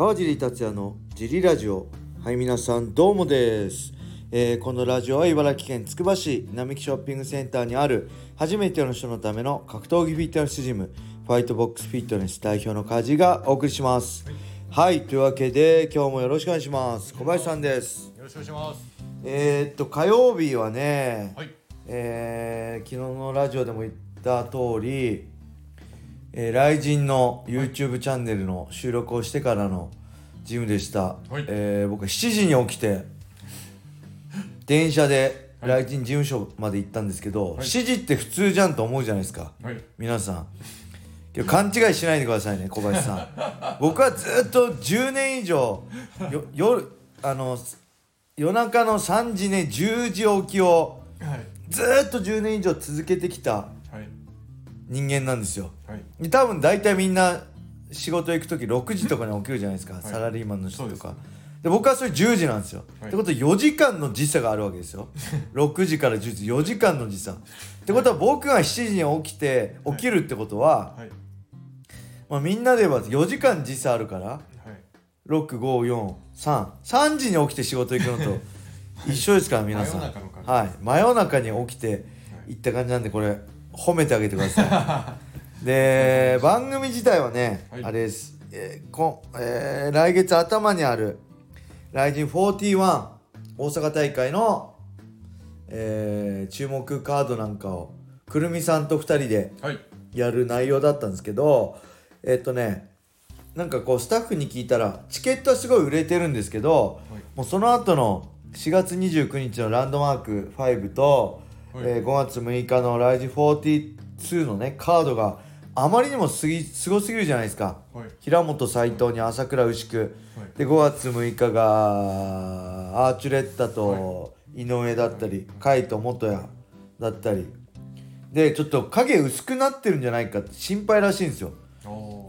川尻達也のジリラジオ。はい皆さんどうもです、えーこのラジオは茨城県つくば市並木ショッピングセンターにある初めての人のための格闘技フィットネスジムファイトボックスフィットネス代表の梶がお送りします。はい、というわけで今日もよろしくお願いします。小林さんです。よろしくお願いします。えー、っと火曜日はね、はい。えー昨日のラジオでも言った通り、えー、ライジンの YouTube チャンネルの収録をしてからのジムでした、はいえー僕は7時に起きて電車でライジン事務所まで行ったんですけど、はい7時って普通じゃんと思うじゃないですかはい。皆さんけど勘違いしないでくださいね小林さん 僕はずっと10年以上よ夜あの夜中の3時ね10時起きをはい。ずーっと10年以上続けてきたはい。人間なんですよ。はい。で多分大体みんな仕事行く時6時とかに 起きるじゃないですか、い。サラリーマンの人とか。で僕はそれ10時なんですよ、はい。ってことは4時間の時差があるわけですよ。6時から10時4時間の時差。ってことは僕が7時に起きて起きるってことは、はい。まあ、みんなで言えば4時間時差あるからはい。6543時に起きて仕事行くのと 一緒ですから皆さん。はい。真夜中に起きて行った感じなんでこれ褒めてあげてください で番組自体はね、はいあれです、えーこえー来月頭にある「ライジン41」大阪大会の、えー注目カードなんかをくるみさんと2人ではい。やる内容だったんですけどえっとねなんかこうスタッフに聞いたらチケットはすごい売れてるんですけどはい。もうその後の4月29日のランドマーク5と、はいえー5月6日のライジ42のねカードがあまりにもすぎすごすぎるじゃないですか。はい。平本斎藤に朝倉牛久。はい。で5月6日がアーチュレッタと井上だったり甲斐と元谷だったり。でちょっと影薄くなってるんじゃないかって心配らしいんですよ。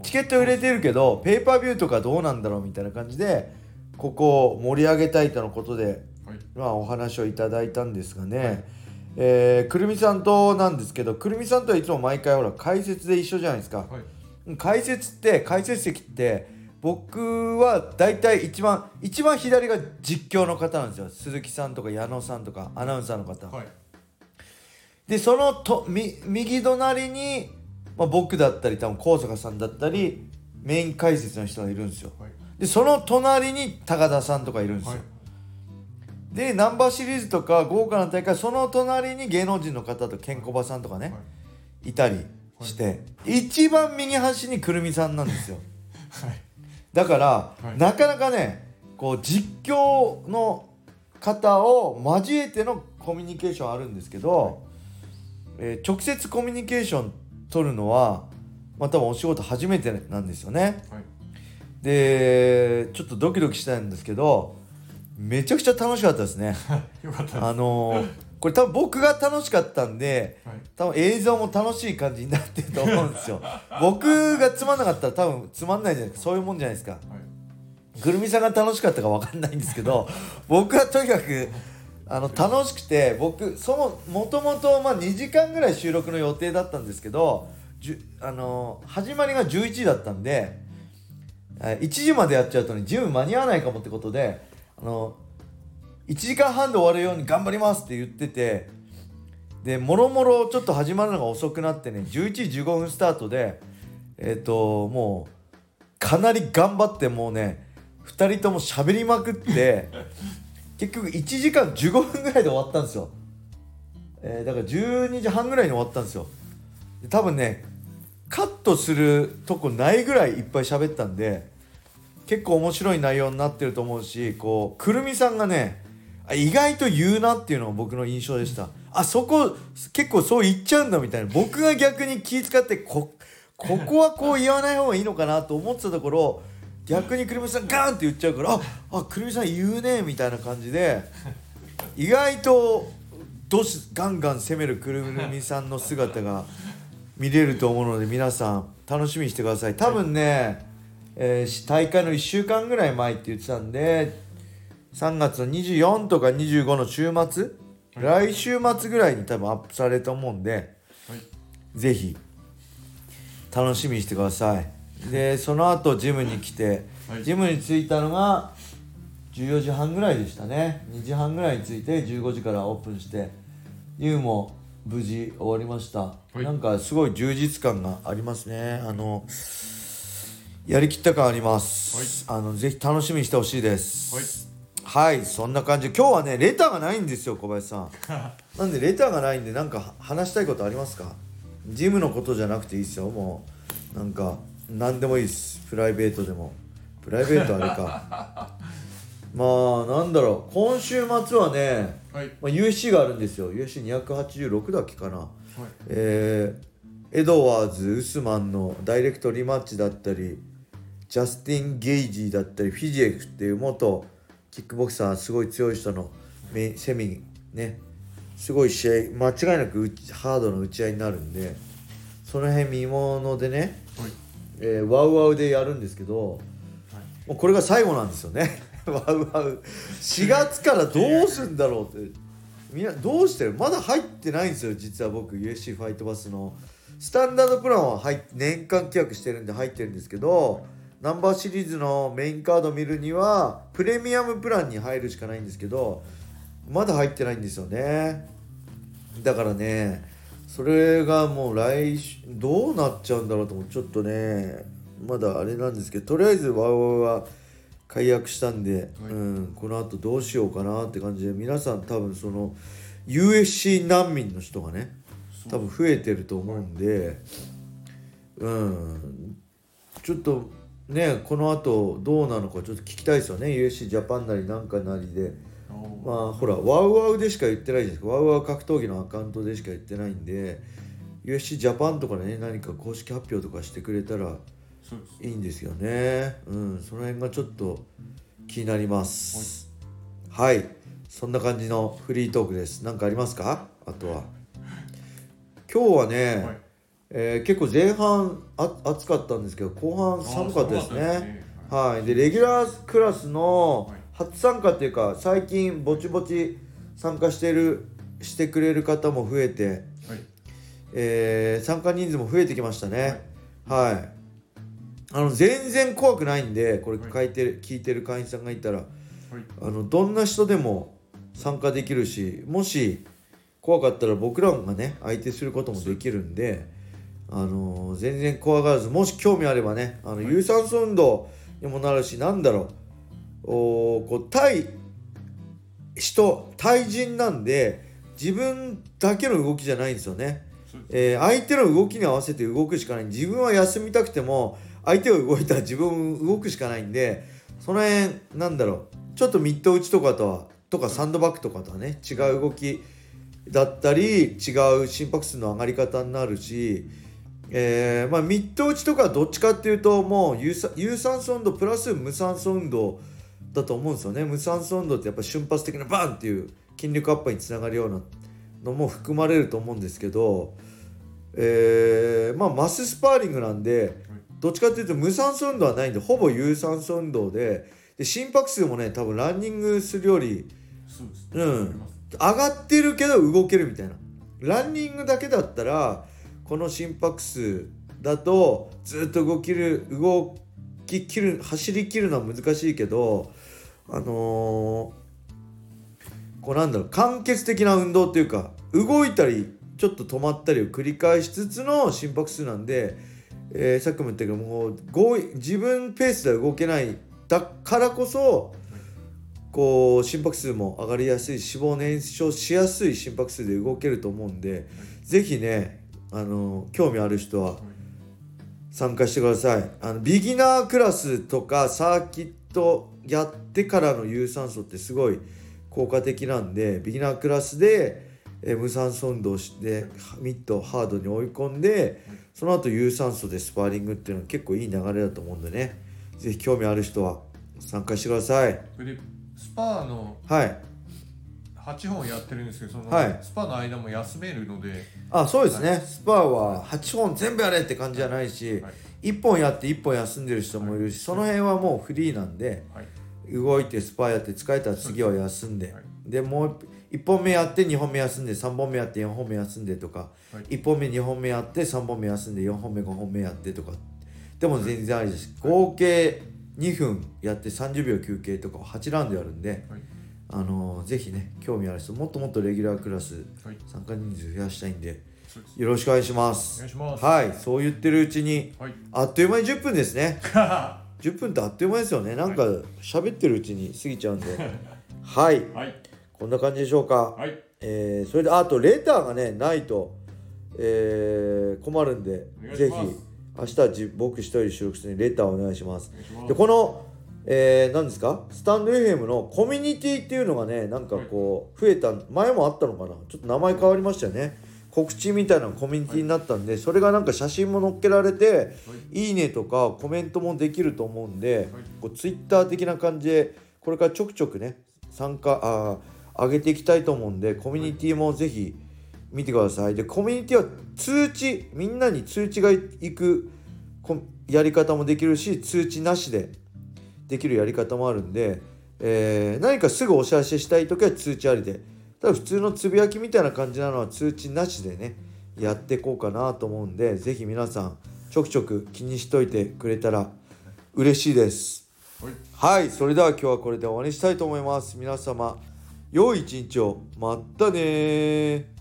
チケット売れてるけどペーパービューとかどうなんだろうみたいな感じでここを盛り上げたいとのことで、はい。まあ、お話をいただいたんですがね、えーくるみさんとなんですけどくるみさんとはいつも毎回ほら解説で一緒じゃないですかはい。解説って解説席って僕は大体一番一番左が実況の方なんですよ鈴木さんとか矢野さんとかアナウンサーの方、はい。でそのとみ右隣に、まあ、僕だったり多分高坂さんだったりメイン解説の人がいるんですよはい。でその隣に高田さんとかいるんですよ、はい。でナンバーシリーズとか豪華な大会その隣に芸能人の方とケンコバさんとかね、はい。いたりして、一番右端にくるみさんなんですよはい。だから、はいなかなかねこう実況の方を交えてのコミュニケーションあるんですけど、えー直接コミュニケーション取るのはまあ多分お仕事初めてなんですよねはい。でちょっとドキドキしたんですけどめちゃくちゃ楽しかったですねよかったです。あのーこれ多分僕が楽しかったんではい。多分映像も楽しい感じになってると思うんですよ 僕がつまんなかったら多分つまんないじゃないですかそういうもんじゃないですかはい。ぐるみさんが楽しかったか分かんないんですけど 僕はとにかくあの楽しくて僕そのもともとまあ2時間ぐらい収録の予定だったんですけどじゅあの始まりが11時だったんでえ1時までやっちゃうとねジム間に合わないかもってことであの1時間半で終わるように頑張りますって言っててでもろもろちょっと始まるのが遅くなってね11時15分スタートでえっ、ともうかなり頑張ってもうね2人とも喋りまくって 結局1時間15分ぐらいで終わったんですよ、えーだから12時半ぐらいに終わったんですよ。で多分ねカットするとこないぐらいいっぱい喋ったんで結構面白い内容になってると思うしこうくるみさんがね意外と言うなっていうのが僕の印象でした。あそこ結構そう言っちゃうんだみたいな。僕が逆に気遣ってこここはこう言わない方がいいのかなと思ってたところ逆にくるみさんガーンって言っちゃうからああくるみさん言うねみたいな感じで意外とどしガンガン攻めるくるみさんの姿が見れると思うので皆さん楽しみにしてください。多分ね、えーし大会の1週間ぐらい前って言ってたんで3月の24とか25の週末、来週末ぐらいに多分アップされると思うんではい。ぜひ楽しみにしてください。でその後ジムに来て、はい。ジムに着いたのが14時半ぐらいでしたね。2時半ぐらいに着いて15時からオープンしてユウも無事終わりました、い。なんかすごい充実感がありますね。あのやりきった感あります、あのぜひ楽しみにしてほしいです。はい。はい、そんな感じ。今日はねレターがないんですよ小林さん。なんでレターがないんでなんか話したいことありますか？ジムのことじゃなくていいですよもう。なんか何でもいいです。プライベートでも。プライベートあれか。まあなんだろう。今週末はね、はい。まあ、UFC があるんですよ。UFC286 だっけかな。はい。えーエドワーズ・ウスマンのダイレクトリマッチだったりジャスティン・ゲイジーだったりフィジエフっていう元キックボクサーすごい強い人のメセミねすごい試合間違いなくハードの打ち合いになるんでその辺見ものでね、はい。えーワウワウでやるんですけどはい。もうこれが最後なんですよね。ワウワウ。4月からどうすんだろうって。みんなどうしてる？まだ入ってないんですよ実は僕 USC ファイトバスの。スタンダードプランは入っ年間契約してるんで入ってるんですけどナンバーシリーズのメインカード見るにはプレミアムプランに入るしかないんですけどまだ入ってないんですよね。だからねそれがもう来週どうなっちゃうんだろうと思ってちょっとねまだあれなんですけどとりあえずワウワウは解約したんで、はい。うん、この後どうしようかなって感じで皆さん多分その USC 難民の人がね多分増えてると思うんでうんちょっとねこの後どうなのかちょっと聞きたいですよね。USC ジャパンなりなんかなりで。まあほらワウワウでしか言ってないじゃないです。かワウワウ格闘技のアカウントでしか言ってないんで UFC ジャパンとかでね何か公式発表とかしてくれたらいいんですよね。うんその辺がちょっと気になります。はい。そんな感じのフリートークです。何かありますか？あとは。今日はね、はいえー結構前半あ暑かったんですけど後半寒かったですね。はい、でレギュラークラスのはい初参加っていうか最近ぼちぼち参加してるしてくれる方も増えて、はい。えー参加人数も増えてきましたね。はい、あの全然怖くないんでこれはい書いてる、聞いてる会員さんがいたらはい。あのどんな人でも参加できるしもし怖かったら僕らがね相手することもできるんで、あの全然怖がらずもし興味あればねあの、はい。有酸素運動にもなるしなんだろう。おーこう対人対人なんで自分だけの動きじゃないんですよね。えー相手の動きに合わせて動くしかない。自分は休みたくても相手が動いたら自分動くしかないんでその辺なんだろう。ちょっとミット打ちとかとはとかサンドバッグとかとはね違う動きだったり違う心拍数の上がり方になるし、えーまあ、ミット打ちとかはどっちかっていうともう有酸有酸素運動プラス無酸素運動だと思うんですよね。無酸素運動ってやっぱ瞬発的なバンっていう筋力アップにつながるようなのも含まれると思うんですけど、えーまあマススパーリングなんでどっちかっていうと無酸素運動はないんでほぼ有酸素運動でで心拍数もね多分ランニングするよりそうん。上がってるけど動けるみたいな。ランニングだけだったらこの心拍数だとずっと動きる動ききる走りきるのは難しいけどあのーこうなんだろう間欠的な運動っていうか動いたりちょっと止まったりを繰り返しつつの心拍数なんで、えーさっきも言ったけどもう自分ペースでは動けないだからこそこう心拍数も上がりやすい脂肪燃焼しやすい心拍数で動けると思うんで、ぜひねあの興味ある人は参加してください。あのビギナークラスとかサーキットやってからの有酸素ってすごい効果的なんでビギナークラスで、えー無酸素運動してミットをハードに追い込んでその後有酸素でスパーリングっていうのは結構いい流れだと思うんでね。ぜひ興味ある人は参加してください。スパーのはい8本やってるんですけどその、はい。スパの間も休めるので、あそうですね、スパーは8本全部やれって感じじゃないし、はい。1本やって1本休んでる人もいるし、その辺はもうフリーなんではい。動いてスパーやって疲れたら次は休んで、はい。でもう1本目やって2本目休んで3本目やって4本目休んでとか、はい。1本目2本目やって3本目休んで4本目5本目やってとか。っでも全然ありです。合計2分やって30秒休憩とかを8ラウンドやるんではいあのーぜひね興味ある人もっともっとレギュラークラスはい。参加人数増やしたいんでよろしくお願いしまおす願いします。はい。そう言ってるうちにはい。あっという間に10分ですね。は10分ってあっという間ですよね。なんか喋ってるうちに過ぎちゃうんで。はい。い。こんな感じでしょうか。はい。えーそれであとレターがねないと、えー困るんでぜひ明日僕一人収録するのにレターお願いします。お願いします。でこの、えー、何ですか？スタンド FM のコミュニティっていうのがねなんかこう増えた前もあったのかな？ちょっと名前変わりましたよね。告知みたいなコミュニティになったんで、それがなんか写真も載っけられて、い、いねとかコメントもできると思うんで、こうツイッター的な感じでこれからちょくちょくね参加あー上げていきたいと思うんでコミュニティもぜひ見てください。でコミュニティは通知みんなに通知がいくこやり方もできるし通知なしでできるやり方もあるんで、えー何かすぐお知らせしたい時は通知ありでただ普通のつぶやきみたいな感じなのは通知なしでねやっていこうかなと思うんでぜひ皆さんちょくちょく気にしといてくれたら嬉しいです。はい。はいそれでは今日はこれで終わりにしたいと思います。皆様良い一日を。またねー